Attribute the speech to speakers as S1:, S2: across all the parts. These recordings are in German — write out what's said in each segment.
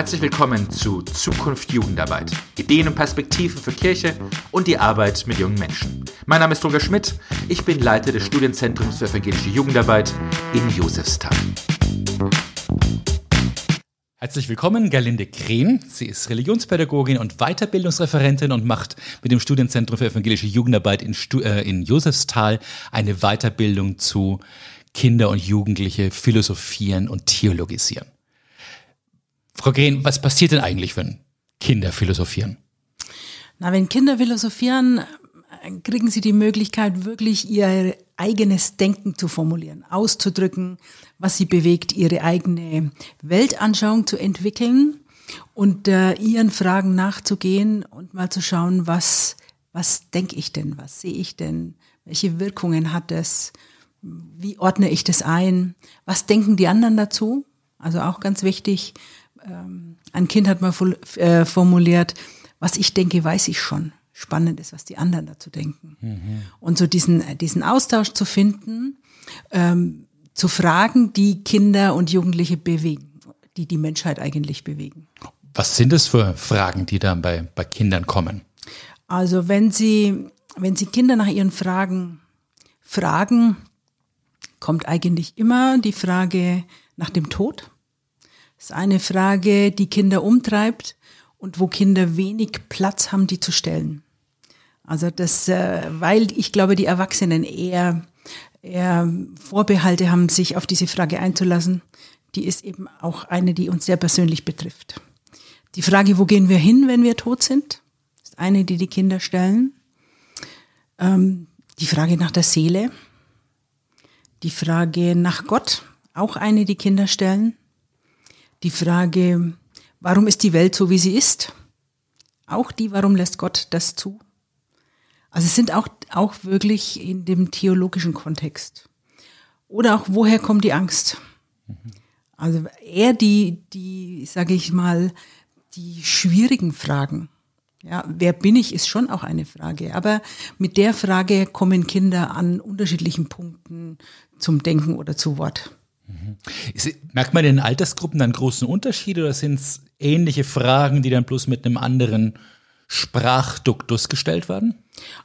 S1: Herzlich willkommen zu Zukunft Jugendarbeit. Ideen und Perspektiven für Kirche und die Arbeit mit jungen Menschen. Mein Name ist Roger Schmidt. Ich bin Leiter des Studienzentrums für evangelische Jugendarbeit in Josefsthal. Herzlich willkommen, Gerlinde Krehn. Sie ist Religionspädagogin und Weiterbildungsreferentin und macht mit dem Studienzentrum für evangelische Jugendarbeit in, Stu äh, in Josefsthal eine Weiterbildung zu Kinder und Jugendliche philosophieren und theologisieren. Frau Green, was passiert denn eigentlich, wenn Kinder philosophieren?
S2: Na, wenn Kinder philosophieren, kriegen sie die Möglichkeit, wirklich ihr eigenes Denken zu formulieren, auszudrücken, was sie bewegt, ihre eigene Weltanschauung zu entwickeln und äh, ihren Fragen nachzugehen und mal zu schauen, was, was denke ich denn, was sehe ich denn, welche Wirkungen hat es, wie ordne ich das ein, was denken die anderen dazu, also auch ganz wichtig, ein Kind hat mal äh, formuliert, was ich denke, weiß ich schon. Spannend ist, was die anderen dazu denken. Mhm. Und so diesen, äh, diesen Austausch zu finden, ähm, zu Fragen, die Kinder und Jugendliche bewegen, die die Menschheit eigentlich bewegen.
S1: Was sind es für Fragen, die dann bei, bei Kindern kommen?
S2: Also wenn Sie, wenn Sie Kinder nach ihren Fragen fragen, kommt eigentlich immer die Frage nach dem Tod. Ist eine Frage, die Kinder umtreibt und wo Kinder wenig Platz haben, die zu stellen. Also das, äh, weil ich glaube, die Erwachsenen eher, eher Vorbehalte haben, sich auf diese Frage einzulassen, die ist eben auch eine, die uns sehr persönlich betrifft. Die Frage, wo gehen wir hin, wenn wir tot sind, ist eine, die die Kinder stellen. Ähm, die Frage nach der Seele, die Frage nach Gott, auch eine, die Kinder stellen die Frage, warum ist die Welt so, wie sie ist? Auch die, warum lässt Gott das zu? Also es sind auch, auch wirklich in dem theologischen Kontext. Oder auch, woher kommt die Angst? Also eher die, die, sage ich mal, die schwierigen Fragen. Ja, wer bin ich, ist schon auch eine Frage. Aber mit der Frage kommen Kinder an unterschiedlichen Punkten zum Denken oder zu Wort.
S1: Merkt man in den Altersgruppen dann großen Unterschied oder sind es ähnliche Fragen, die dann bloß mit einem anderen Sprachduktus gestellt werden?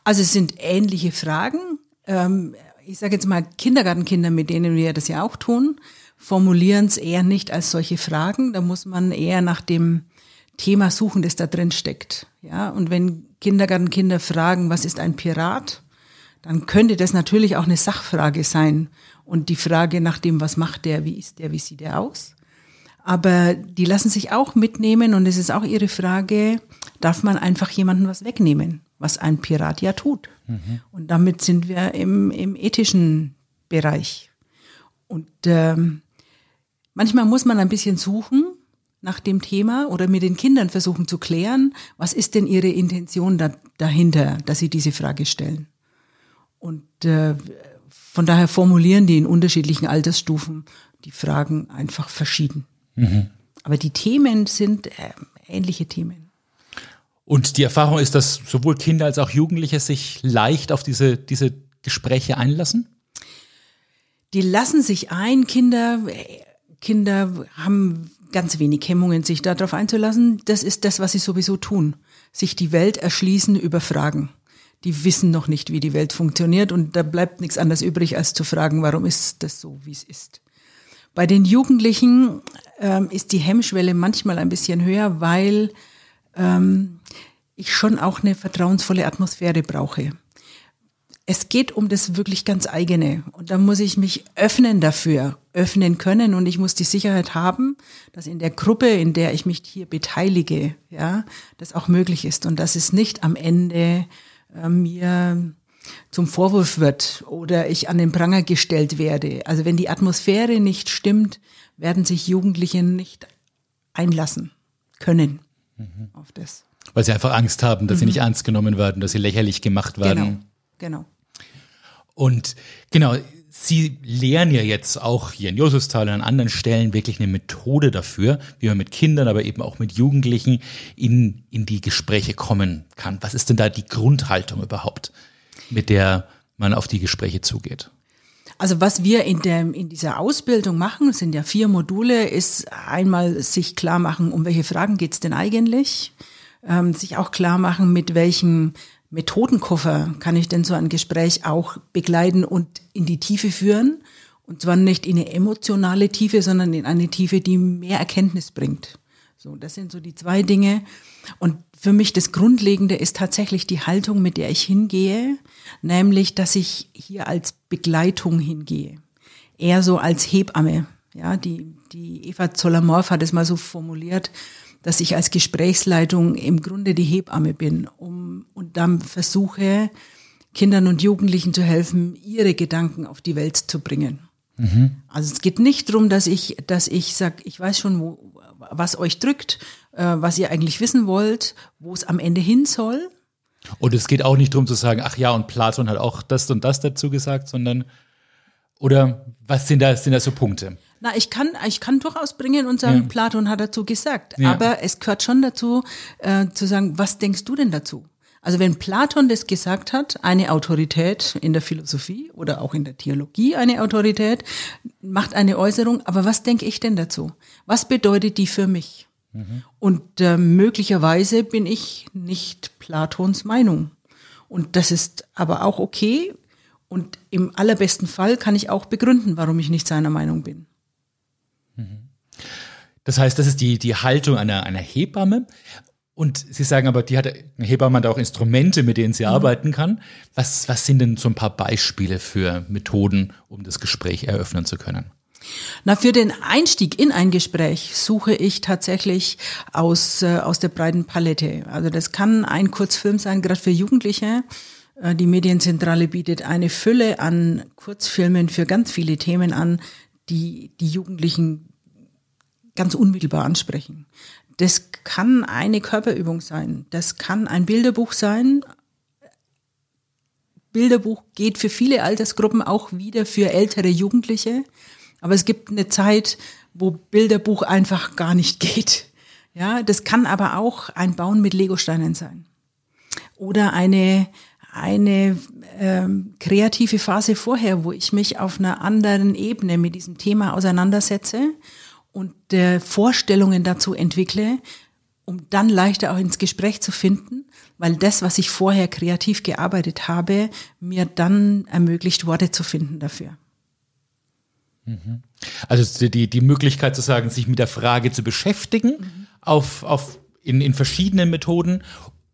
S2: Also es sind ähnliche Fragen. Ähm, ich sage jetzt mal, Kindergartenkinder, mit denen wir das ja auch tun, formulieren es eher nicht als solche Fragen. Da muss man eher nach dem Thema suchen, das da drin steckt. Ja, und wenn Kindergartenkinder fragen, was ist ein Pirat, dann könnte das natürlich auch eine Sachfrage sein und die Frage nach dem, was macht der, wie ist der, wie sieht der aus. Aber die lassen sich auch mitnehmen und es ist auch ihre Frage, darf man einfach jemanden was wegnehmen, was ein Pirat ja tut. Mhm. Und damit sind wir im, im ethischen Bereich. Und ähm, manchmal muss man ein bisschen suchen nach dem Thema oder mit den Kindern versuchen zu klären, was ist denn ihre Intention da, dahinter, dass sie diese Frage stellen. Und äh, von daher formulieren die in unterschiedlichen Altersstufen die Fragen einfach verschieden. Mhm. Aber die Themen sind äh, ähnliche Themen.
S1: Und die Erfahrung ist, dass sowohl Kinder als auch Jugendliche sich leicht auf diese, diese Gespräche einlassen?
S2: Die lassen sich ein. Kinder, Kinder haben ganz wenig Hemmungen, sich darauf einzulassen. Das ist das, was sie sowieso tun. Sich die Welt erschließen über Fragen die wissen noch nicht, wie die Welt funktioniert und da bleibt nichts anderes übrig, als zu fragen, warum ist das so, wie es ist. Bei den Jugendlichen ähm, ist die Hemmschwelle manchmal ein bisschen höher, weil ähm, ich schon auch eine vertrauensvolle Atmosphäre brauche. Es geht um das wirklich ganz eigene und da muss ich mich öffnen dafür, öffnen können und ich muss die Sicherheit haben, dass in der Gruppe, in der ich mich hier beteilige, ja, das auch möglich ist und dass es nicht am Ende äh, mir zum Vorwurf wird oder ich an den Pranger gestellt werde. Also wenn die Atmosphäre nicht stimmt, werden sich Jugendliche nicht einlassen können mhm. auf das.
S1: Weil sie einfach Angst haben, dass mhm. sie nicht ernst genommen werden, dass sie lächerlich gemacht werden.
S2: Genau. genau.
S1: Und genau, Sie lehren ja jetzt auch hier in Josustal und an anderen Stellen wirklich eine Methode dafür, wie man mit Kindern, aber eben auch mit Jugendlichen in, in die Gespräche kommen kann. Was ist denn da die Grundhaltung überhaupt, mit der man auf die Gespräche zugeht?
S2: Also was wir in, der, in dieser Ausbildung machen, sind ja vier Module, ist einmal sich klar machen, um welche Fragen geht's denn eigentlich, ähm, sich auch klar machen, mit welchem Methodenkoffer kann ich denn so ein Gespräch auch begleiten und in die Tiefe führen. Und zwar nicht in eine emotionale Tiefe, sondern in eine Tiefe, die mehr Erkenntnis bringt. So, das sind so die zwei Dinge. Und für mich das Grundlegende ist tatsächlich die Haltung, mit der ich hingehe, nämlich, dass ich hier als Begleitung hingehe. Eher so als Hebamme. Ja, die, die Eva Zoller-Morf hat es mal so formuliert, dass ich als Gesprächsleitung im Grunde die Hebamme bin, um und dann versuche, Kindern und Jugendlichen zu helfen, ihre Gedanken auf die Welt zu bringen. Mhm. Also es geht nicht darum, dass ich, dass ich sage, ich weiß schon, wo, was euch drückt, äh, was ihr eigentlich wissen wollt, wo es am Ende hin soll.
S1: Und es geht auch nicht darum zu sagen, ach ja, und Platon hat auch das und das dazu gesagt, sondern oder was sind da, sind da so Punkte?
S2: Na, ich kann, ich kann durchaus bringen und sagen, ja. Platon hat dazu gesagt. Ja. Aber es gehört schon dazu, äh, zu sagen, was denkst du denn dazu? Also wenn Platon das gesagt hat, eine Autorität in der Philosophie oder auch in der Theologie eine Autorität, macht eine Äußerung, aber was denke ich denn dazu? Was bedeutet die für mich? Mhm. Und äh, möglicherweise bin ich nicht Platons Meinung. Und das ist aber auch okay. Und im allerbesten Fall kann ich auch begründen, warum ich nicht seiner Meinung bin.
S1: Das heißt, das ist die, die Haltung einer, einer Hebamme. Und Sie sagen aber, die hat, eine Hebamme hat auch Instrumente, mit denen sie mhm. arbeiten kann. Was, was sind denn so ein paar Beispiele für Methoden, um das Gespräch eröffnen zu können?
S2: Na, für den Einstieg in ein Gespräch suche ich tatsächlich aus, äh, aus der breiten Palette. Also das kann ein Kurzfilm sein, gerade für Jugendliche. Äh, die Medienzentrale bietet eine Fülle an Kurzfilmen für ganz viele Themen an, die die Jugendlichen ganz unmittelbar ansprechen. Das kann eine Körperübung sein, das kann ein Bilderbuch sein. Bilderbuch geht für viele Altersgruppen auch wieder für ältere Jugendliche, aber es gibt eine Zeit, wo Bilderbuch einfach gar nicht geht. Ja, das kann aber auch ein Bauen mit Legosteinen sein oder eine eine ähm, kreative Phase vorher, wo ich mich auf einer anderen Ebene mit diesem Thema auseinandersetze und äh, Vorstellungen dazu entwickle, um dann leichter auch ins Gespräch zu finden, weil das, was ich vorher kreativ gearbeitet habe, mir dann ermöglicht, Worte zu finden dafür.
S1: Mhm. Also die, die Möglichkeit zu sagen, sich mit der Frage zu beschäftigen, mhm. auf, auf in, in verschiedenen Methoden,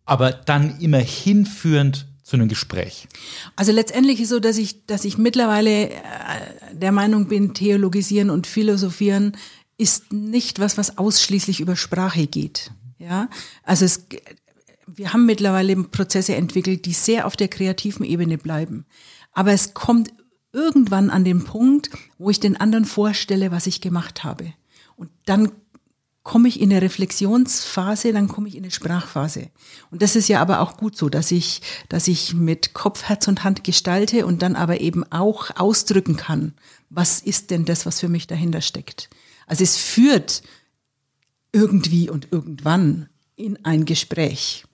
S1: aber dann immer hinführend zu einem Gespräch?
S2: Also letztendlich ist so, dass ich, dass ich mittlerweile äh, der Meinung bin, theologisieren und philosophieren ist nicht was, was ausschließlich über Sprache geht. Ja, also es, wir haben mittlerweile Prozesse entwickelt, die sehr auf der kreativen Ebene bleiben. Aber es kommt irgendwann an den Punkt, wo ich den anderen vorstelle, was ich gemacht habe. Und dann komme ich in eine Reflexionsphase, dann komme ich in eine Sprachphase. Und das ist ja aber auch gut so, dass ich, dass ich mit Kopf, Herz und Hand gestalte und dann aber eben auch ausdrücken kann, was ist denn das, was für mich dahinter steckt. Also es führt irgendwie und irgendwann in ein Gespräch.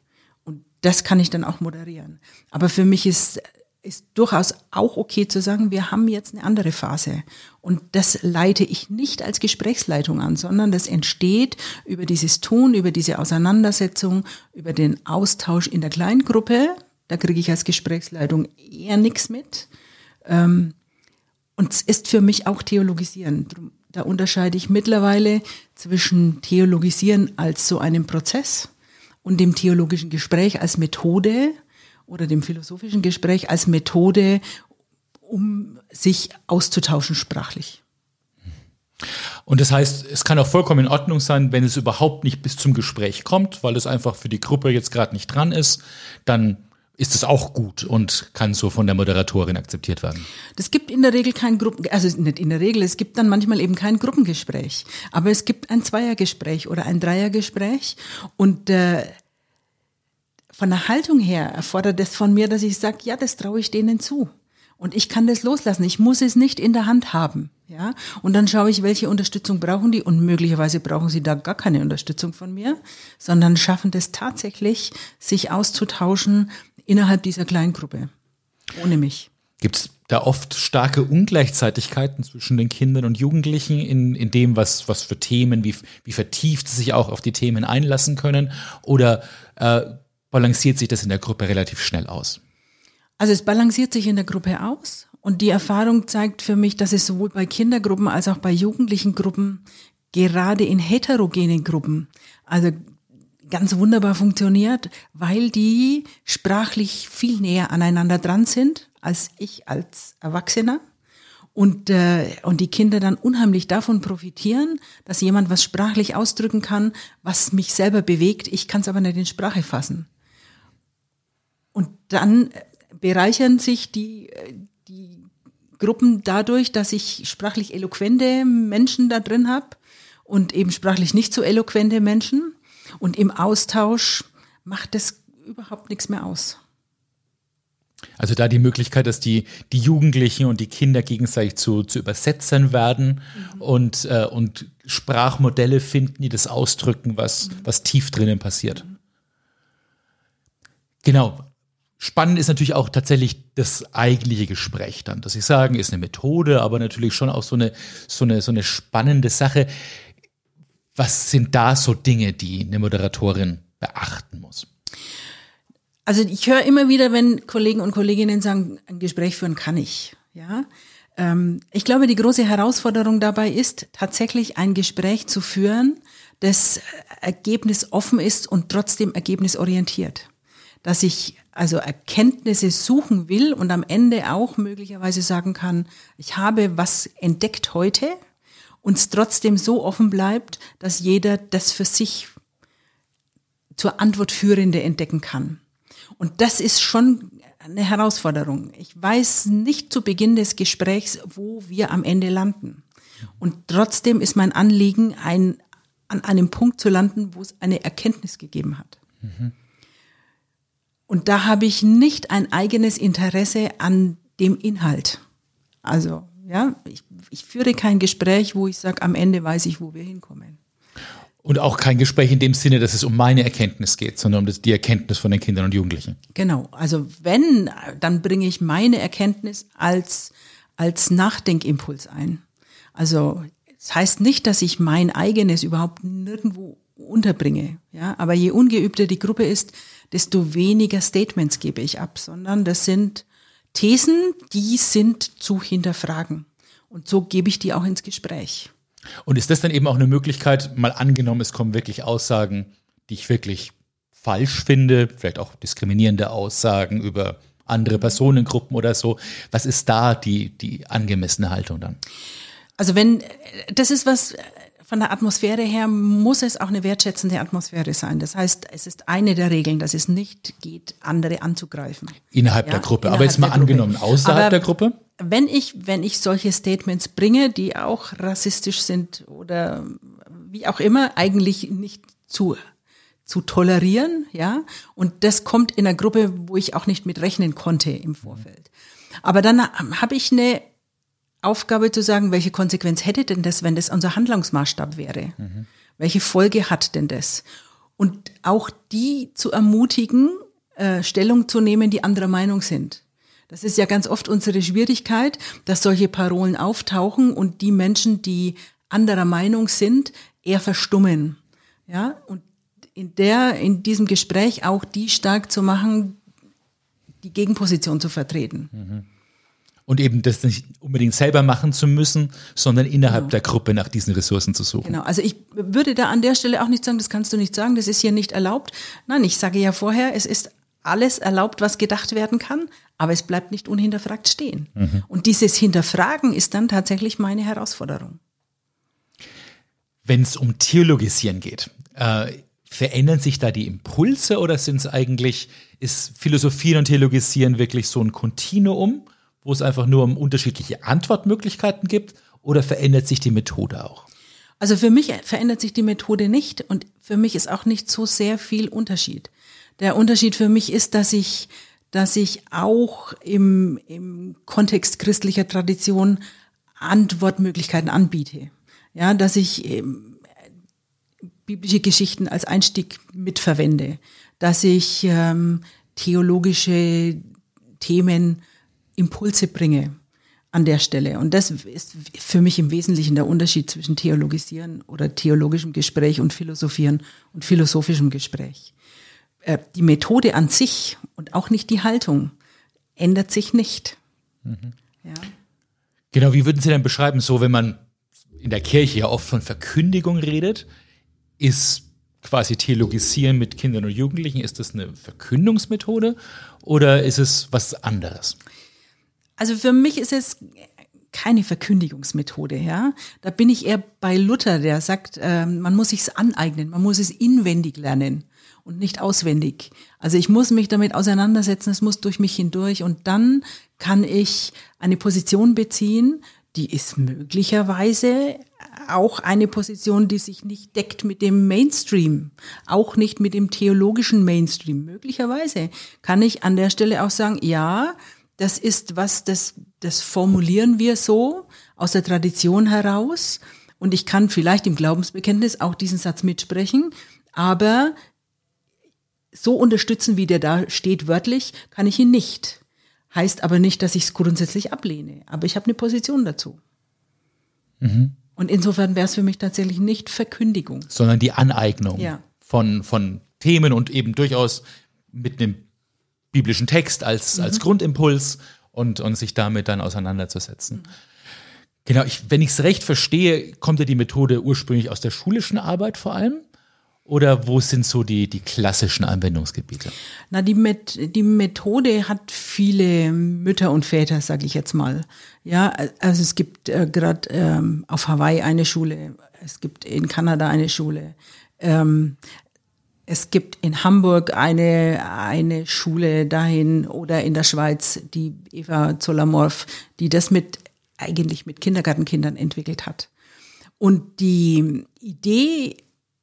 S2: Und das kann ich dann auch moderieren. Aber für mich ist, ist durchaus auch okay zu sagen, wir haben jetzt eine andere Phase. Und das leite ich nicht als Gesprächsleitung an, sondern das entsteht über dieses Tun, über diese Auseinandersetzung, über den Austausch in der Kleingruppe. Da kriege ich als Gesprächsleitung eher nichts mit. Ähm, und es ist für mich auch Theologisieren. Da unterscheide ich mittlerweile zwischen Theologisieren als so einem Prozess und dem theologischen Gespräch als Methode oder dem philosophischen Gespräch als Methode, um sich auszutauschen sprachlich.
S1: Und das heißt, es kann auch vollkommen in Ordnung sein, wenn es überhaupt nicht bis zum Gespräch kommt, weil es einfach für die Gruppe jetzt gerade nicht dran ist, dann ist es auch gut und kann so von der Moderatorin akzeptiert werden.
S2: Das gibt in der Regel kein Gruppen, also nicht in der Regel, es gibt dann manchmal eben kein Gruppengespräch, aber es gibt ein Zweiergespräch oder ein Dreiergespräch und äh, von der Haltung her erfordert es von mir, dass ich sage, ja, das traue ich denen zu. Und ich kann das loslassen. Ich muss es nicht in der Hand haben. Ja, und dann schaue ich, welche Unterstützung brauchen die und möglicherweise brauchen sie da gar keine Unterstützung von mir, sondern schaffen das tatsächlich, sich auszutauschen innerhalb dieser Kleingruppe. Ohne mich.
S1: Gibt es da oft starke Ungleichzeitigkeiten zwischen den Kindern und Jugendlichen in, in dem, was, was für Themen, wie, wie vertieft sie sich auch auf die Themen einlassen können? Oder äh, balanciert sich das in der Gruppe relativ schnell aus?
S2: Also es balanciert sich in der Gruppe aus und die Erfahrung zeigt für mich, dass es sowohl bei Kindergruppen als auch bei jugendlichen Gruppen, gerade in heterogenen Gruppen, also ganz wunderbar funktioniert, weil die sprachlich viel näher aneinander dran sind als ich als Erwachsener. Und, äh, und die Kinder dann unheimlich davon profitieren, dass jemand was sprachlich ausdrücken kann, was mich selber bewegt. Ich kann es aber nicht in Sprache fassen. Und dann bereichern sich die, die Gruppen dadurch, dass ich sprachlich eloquente Menschen da drin habe und eben sprachlich nicht so eloquente Menschen. Und im Austausch macht das überhaupt nichts mehr aus.
S1: Also da die Möglichkeit, dass die, die Jugendlichen und die Kinder gegenseitig zu, zu übersetzen werden mhm. und, äh, und Sprachmodelle finden, die das ausdrücken, was, mhm. was tief drinnen passiert. Mhm. Genau. Spannend ist natürlich auch tatsächlich das eigentliche Gespräch dann. Dass ich sagen, ist eine Methode, aber natürlich schon auch so eine, so eine, so eine spannende Sache. Was sind da so Dinge, die eine Moderatorin beachten muss?
S2: Also ich höre immer wieder, wenn Kollegen und Kolleginnen sagen, ein Gespräch führen kann ich. Ja, ähm, ich glaube, die große Herausforderung dabei ist, tatsächlich ein Gespräch zu führen, das ergebnisoffen ist und trotzdem ergebnisorientiert. Dass ich also Erkenntnisse suchen will und am Ende auch möglicherweise sagen kann, ich habe was entdeckt heute und es trotzdem so offen bleibt, dass jeder das für sich zur Antwort führende entdecken kann. Und das ist schon eine Herausforderung. Ich weiß nicht zu Beginn des Gesprächs, wo wir am Ende landen. Und trotzdem ist mein Anliegen, ein, an einem Punkt zu landen, wo es eine Erkenntnis gegeben hat. Mhm. Und da habe ich nicht ein eigenes Interesse an dem Inhalt. Also, ja, ich, ich führe kein Gespräch, wo ich sage, am Ende weiß ich, wo wir hinkommen.
S1: Und auch kein Gespräch in dem Sinne, dass es um meine Erkenntnis geht, sondern um das, die Erkenntnis von den Kindern und Jugendlichen.
S2: Genau. Also wenn, dann bringe ich meine Erkenntnis als, als Nachdenkimpuls ein. Also das heißt nicht, dass ich mein eigenes überhaupt nirgendwo unterbringe. Ja, aber je ungeübter die Gruppe ist, desto weniger Statements gebe ich ab, sondern das sind Thesen, die sind zu hinterfragen. Und so gebe ich die auch ins Gespräch.
S1: Und ist das dann eben auch eine Möglichkeit, mal angenommen, es kommen wirklich Aussagen, die ich wirklich falsch finde, vielleicht auch diskriminierende Aussagen über andere Personengruppen oder so. Was ist da die, die angemessene Haltung dann?
S2: Also wenn, das ist was, von der Atmosphäre her muss es auch eine wertschätzende Atmosphäre sein. Das heißt, es ist eine der Regeln, dass es nicht geht, andere anzugreifen.
S1: Innerhalb ja, der Gruppe. Innerhalb Aber jetzt mal angenommen, außerhalb Aber der Gruppe?
S2: wenn ich, wenn ich solche Statements bringe, die auch rassistisch sind oder wie auch immer, eigentlich nicht zu, zu tolerieren, ja. Und das kommt in einer Gruppe, wo ich auch nicht mit rechnen konnte im Vorfeld. Aber dann habe ich eine Aufgabe zu sagen, welche Konsequenz hätte denn das, wenn das unser Handlungsmaßstab wäre? Mhm. Welche Folge hat denn das? Und auch die zu ermutigen, äh, Stellung zu nehmen, die anderer Meinung sind. Das ist ja ganz oft unsere Schwierigkeit, dass solche Parolen auftauchen und die Menschen, die anderer Meinung sind, eher verstummen. Ja, und in der, in diesem Gespräch auch die stark zu machen, die Gegenposition zu vertreten.
S1: Mhm. Und eben das nicht unbedingt selber machen zu müssen, sondern innerhalb genau. der Gruppe nach diesen Ressourcen zu suchen.
S2: Genau, also ich würde da an der Stelle auch nicht sagen, das kannst du nicht sagen, das ist hier nicht erlaubt. Nein, ich sage ja vorher, es ist alles erlaubt, was gedacht werden kann, aber es bleibt nicht unhinterfragt stehen. Mhm. Und dieses Hinterfragen ist dann tatsächlich meine Herausforderung.
S1: Wenn es um Theologisieren geht, äh, verändern sich da die Impulse oder sind es eigentlich, ist Philosophieren und Theologisieren wirklich so ein Kontinuum, wo es einfach nur um unterschiedliche Antwortmöglichkeiten gibt oder verändert sich die Methode auch?
S2: Also für mich verändert sich die Methode nicht und für mich ist auch nicht so sehr viel Unterschied. Der Unterschied für mich ist, dass ich dass ich auch im, im Kontext christlicher Tradition Antwortmöglichkeiten anbiete. Ja, dass ich ähm, biblische Geschichten als Einstieg mitverwende, dass ich ähm, theologische Themen Impulse bringe an der Stelle. Und das ist für mich im Wesentlichen der Unterschied zwischen Theologisieren oder theologischem Gespräch und Philosophieren und philosophischem Gespräch. Äh, die Methode an sich und auch nicht die Haltung ändert sich nicht. Mhm.
S1: Ja. Genau, wie würden Sie denn beschreiben, so wenn man in der Kirche ja oft von Verkündigung redet, ist quasi Theologisieren mit Kindern und Jugendlichen, ist das eine Verkündungsmethode oder ist es was anderes?
S2: Also für mich ist es keine Verkündigungsmethode, ja. Da bin ich eher bei Luther, der sagt, äh, man muss sich's aneignen, man muss es inwendig lernen und nicht auswendig. Also ich muss mich damit auseinandersetzen, es muss durch mich hindurch und dann kann ich eine Position beziehen, die ist möglicherweise auch eine Position, die sich nicht deckt mit dem Mainstream, auch nicht mit dem theologischen Mainstream. Möglicherweise kann ich an der Stelle auch sagen, ja, das ist was, das, das formulieren wir so aus der Tradition heraus. Und ich kann vielleicht im Glaubensbekenntnis auch diesen Satz mitsprechen, aber so unterstützen, wie der da steht wörtlich, kann ich ihn nicht. Heißt aber nicht, dass ich es grundsätzlich ablehne. Aber ich habe eine Position dazu. Mhm. Und insofern wäre es für mich tatsächlich nicht Verkündigung.
S1: Sondern die Aneignung ja. von, von Themen und eben durchaus mit einem biblischen Text als, mhm. als Grundimpuls und, und sich damit dann auseinanderzusetzen. Mhm. Genau, ich, wenn ich es recht verstehe, kommt ja die Methode ursprünglich aus der schulischen Arbeit vor allem. Oder wo sind so die, die klassischen Anwendungsgebiete?
S2: Na, die, Met die Methode hat viele Mütter und Väter, sage ich jetzt mal. Ja, also es gibt äh, gerade ähm, auf Hawaii eine Schule, es gibt in Kanada eine Schule. Ähm, es gibt in Hamburg eine, eine Schule dahin oder in der Schweiz, die Eva Zolamorf, die das mit, eigentlich mit Kindergartenkindern entwickelt hat. Und die Idee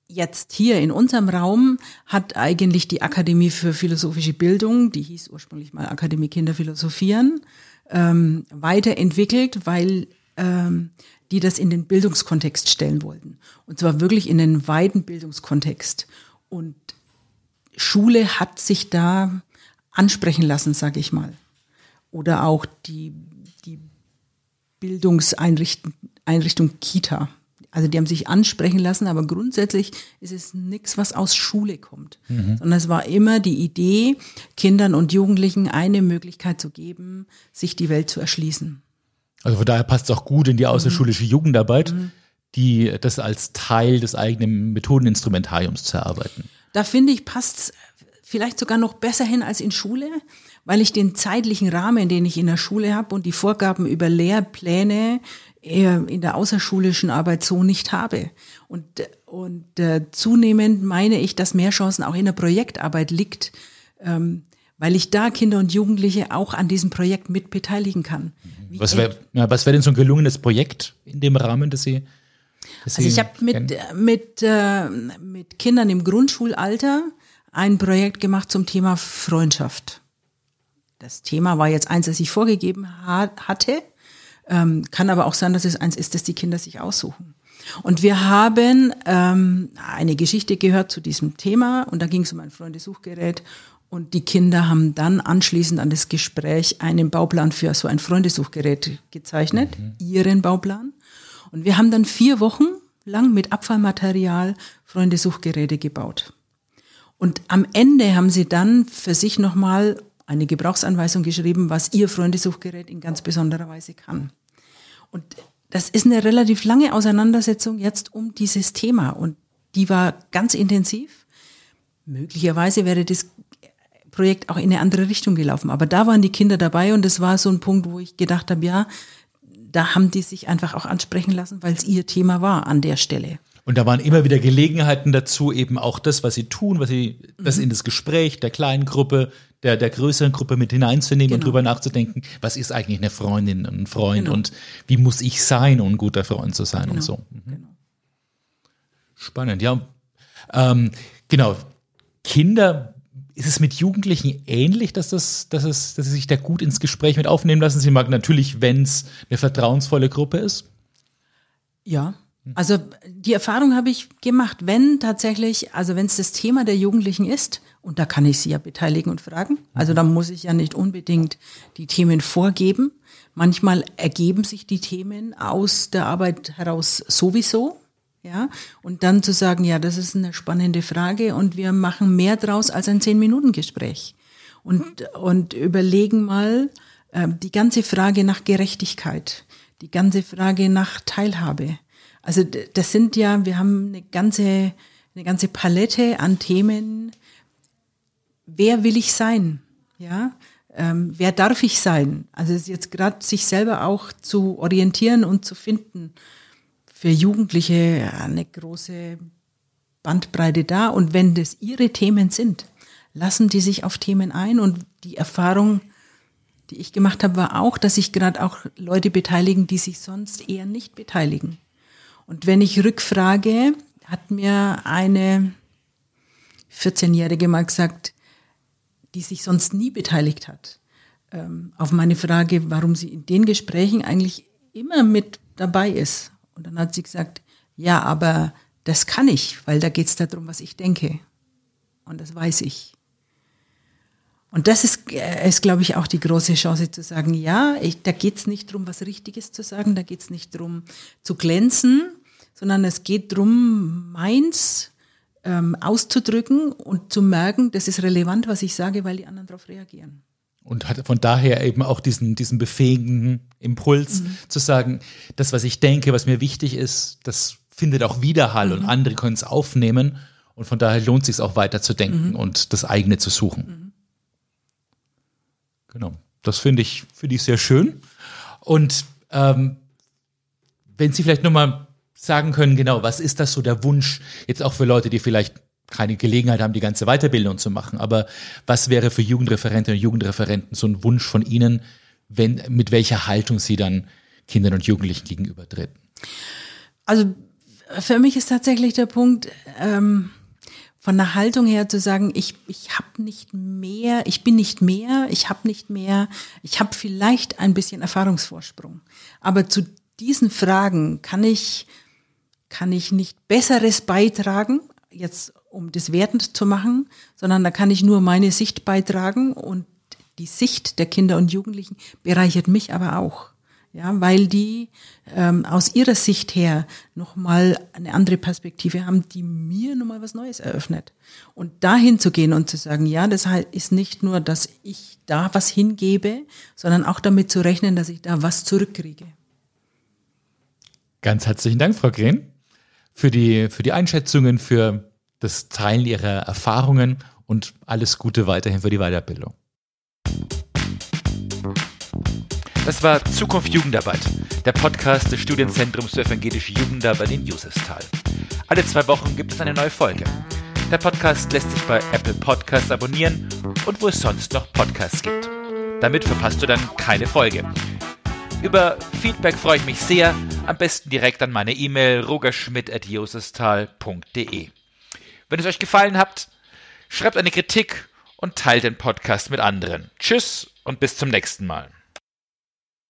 S2: jetzt hier in unserem Raum hat eigentlich die Akademie für philosophische Bildung, die hieß ursprünglich mal Akademie Kinder Philosophieren, ähm, weiterentwickelt, weil ähm, die das in den Bildungskontext stellen wollten. Und zwar wirklich in den weiten Bildungskontext. Und Schule hat sich da ansprechen lassen, sage ich mal. Oder auch die, die Bildungseinrichtung Einrichtung Kita. Also die haben sich ansprechen lassen, aber grundsätzlich ist es nichts, was aus Schule kommt, mhm. sondern es war immer die Idee, Kindern und Jugendlichen eine Möglichkeit zu geben, sich die Welt zu erschließen.
S1: Also von daher passt es auch gut in die außerschulische mhm. Jugendarbeit. Mhm die das als Teil des eigenen Methodeninstrumentariums zu erarbeiten.
S2: Da finde ich, passt vielleicht sogar noch besser hin als in Schule, weil ich den zeitlichen Rahmen, den ich in der Schule habe und die Vorgaben über Lehrpläne in der außerschulischen Arbeit so nicht habe. Und, und äh, zunehmend meine ich, dass mehr Chancen auch in der Projektarbeit liegt, ähm, weil ich da Kinder und Jugendliche auch an diesem Projekt mit beteiligen kann.
S1: Wie was wäre wär denn so ein gelungenes Projekt in dem Rahmen, das Sie
S2: also ich habe mit, mit, äh, mit Kindern im Grundschulalter ein Projekt gemacht zum Thema Freundschaft. Das Thema war jetzt eins, das ich vorgegeben ha hatte, ähm, kann aber auch sein, dass es eins ist, das die Kinder sich aussuchen. Und wir haben ähm, eine Geschichte gehört zu diesem Thema und da ging es um ein Freundesuchgerät und die Kinder haben dann anschließend an das Gespräch einen Bauplan für so ein Freundesuchgerät gezeichnet, mhm. ihren Bauplan. Und wir haben dann vier Wochen lang mit Abfallmaterial Freundesuchgeräte gebaut. Und am Ende haben sie dann für sich nochmal eine Gebrauchsanweisung geschrieben, was ihr Freundesuchgerät in ganz besonderer Weise kann. Und das ist eine relativ lange Auseinandersetzung jetzt um dieses Thema und die war ganz intensiv. Möglicherweise wäre das Projekt auch in eine andere Richtung gelaufen, aber da waren die Kinder dabei und das war so ein Punkt, wo ich gedacht habe, ja, da haben die sich einfach auch ansprechen lassen, weil es ihr Thema war an der Stelle.
S1: Und da waren immer wieder Gelegenheiten dazu, eben auch das, was sie tun, was sie, das mhm. in das Gespräch der kleinen Gruppe, der, der größeren Gruppe mit hineinzunehmen genau. und drüber nachzudenken, was ist eigentlich eine Freundin, ein Freund genau. und wie muss ich sein, um ein guter Freund zu sein genau. und so. Mhm. Genau. Spannend, ja. Ähm, genau. Kinder ist es mit Jugendlichen ähnlich, dass, das, dass, es, dass sie sich da gut ins Gespräch mit aufnehmen lassen? Sie mag natürlich, wenn es eine vertrauensvolle Gruppe ist.
S2: Ja, Also die Erfahrung habe ich gemacht, wenn tatsächlich, also wenn es das Thema der Jugendlichen ist, und da kann ich sie ja beteiligen und fragen, also da muss ich ja nicht unbedingt die Themen vorgeben. Manchmal ergeben sich die Themen aus der Arbeit heraus sowieso, ja, und dann zu sagen, ja, das ist eine spannende Frage und wir machen mehr draus als ein Zehn-Minuten-Gespräch und, und überlegen mal äh, die ganze Frage nach Gerechtigkeit, die ganze Frage nach Teilhabe. Also das sind ja, wir haben eine ganze, eine ganze Palette an Themen. Wer will ich sein? Ja, ähm, wer darf ich sein? Also es ist jetzt gerade sich selber auch zu orientieren und zu finden für Jugendliche eine große Bandbreite da. Und wenn das ihre Themen sind, lassen die sich auf Themen ein. Und die Erfahrung, die ich gemacht habe, war auch, dass sich gerade auch Leute beteiligen, die sich sonst eher nicht beteiligen. Und wenn ich rückfrage, hat mir eine 14-Jährige mal gesagt, die sich sonst nie beteiligt hat, ähm, auf meine Frage, warum sie in den Gesprächen eigentlich immer mit dabei ist. Und dann hat sie gesagt, ja, aber das kann ich, weil da geht es darum, was ich denke. Und das weiß ich. Und das ist, äh, ist glaube ich, auch die große Chance zu sagen, ja, ich, da geht es nicht darum, was Richtiges zu sagen, da geht es nicht darum zu glänzen, sondern es geht darum, meins ähm, auszudrücken und zu merken, das ist relevant, was ich sage, weil die anderen darauf reagieren
S1: und hat von daher eben auch diesen, diesen befähigenden Impuls mhm. zu sagen, das, was ich denke, was mir wichtig ist, das findet auch Widerhall mhm. und andere können es aufnehmen. Und von daher lohnt es sich auch weiter zu denken mhm. und das eigene zu suchen. Mhm. Genau. Das finde ich, finde ich sehr schön. Und ähm, wenn Sie vielleicht nochmal sagen können, genau, was ist das so der Wunsch, jetzt auch für Leute, die vielleicht keine Gelegenheit haben, die ganze Weiterbildung zu machen. Aber was wäre für Jugendreferentinnen und Jugendreferenten so ein Wunsch von Ihnen, wenn, mit welcher Haltung Sie dann Kindern und Jugendlichen gegenübertreten?
S2: Also für mich ist tatsächlich der Punkt, ähm, von der Haltung her zu sagen, ich, ich habe nicht mehr, ich bin nicht mehr, ich habe nicht mehr, ich habe vielleicht ein bisschen Erfahrungsvorsprung. Aber zu diesen Fragen kann ich, kann ich nicht Besseres beitragen, jetzt um das wertend zu machen, sondern da kann ich nur meine Sicht beitragen und die Sicht der Kinder und Jugendlichen bereichert mich aber auch. Ja, weil die ähm, aus ihrer Sicht her nochmal eine andere Perspektive haben, die mir nochmal was Neues eröffnet. Und dahin zu gehen und zu sagen, ja, das ist nicht nur, dass ich da was hingebe, sondern auch damit zu rechnen, dass ich da was zurückkriege.
S1: Ganz herzlichen Dank, Frau Green, für die, für die Einschätzungen, für das Teilen ihrer Erfahrungen und alles Gute weiterhin für die Weiterbildung. Das war Zukunft Jugendarbeit, der Podcast des Studienzentrums für evangelische Jugendarbeit in Josefsthal. Alle zwei Wochen gibt es eine neue Folge. Der Podcast lässt sich bei Apple Podcasts abonnieren und wo es sonst noch Podcasts gibt. Damit verpasst du dann keine Folge. Über Feedback freue ich mich sehr, am besten direkt an meine E-Mail rogerschmidt.josefsthal.de. Wenn es euch gefallen hat, schreibt eine Kritik und teilt den Podcast mit anderen. Tschüss und bis zum nächsten Mal.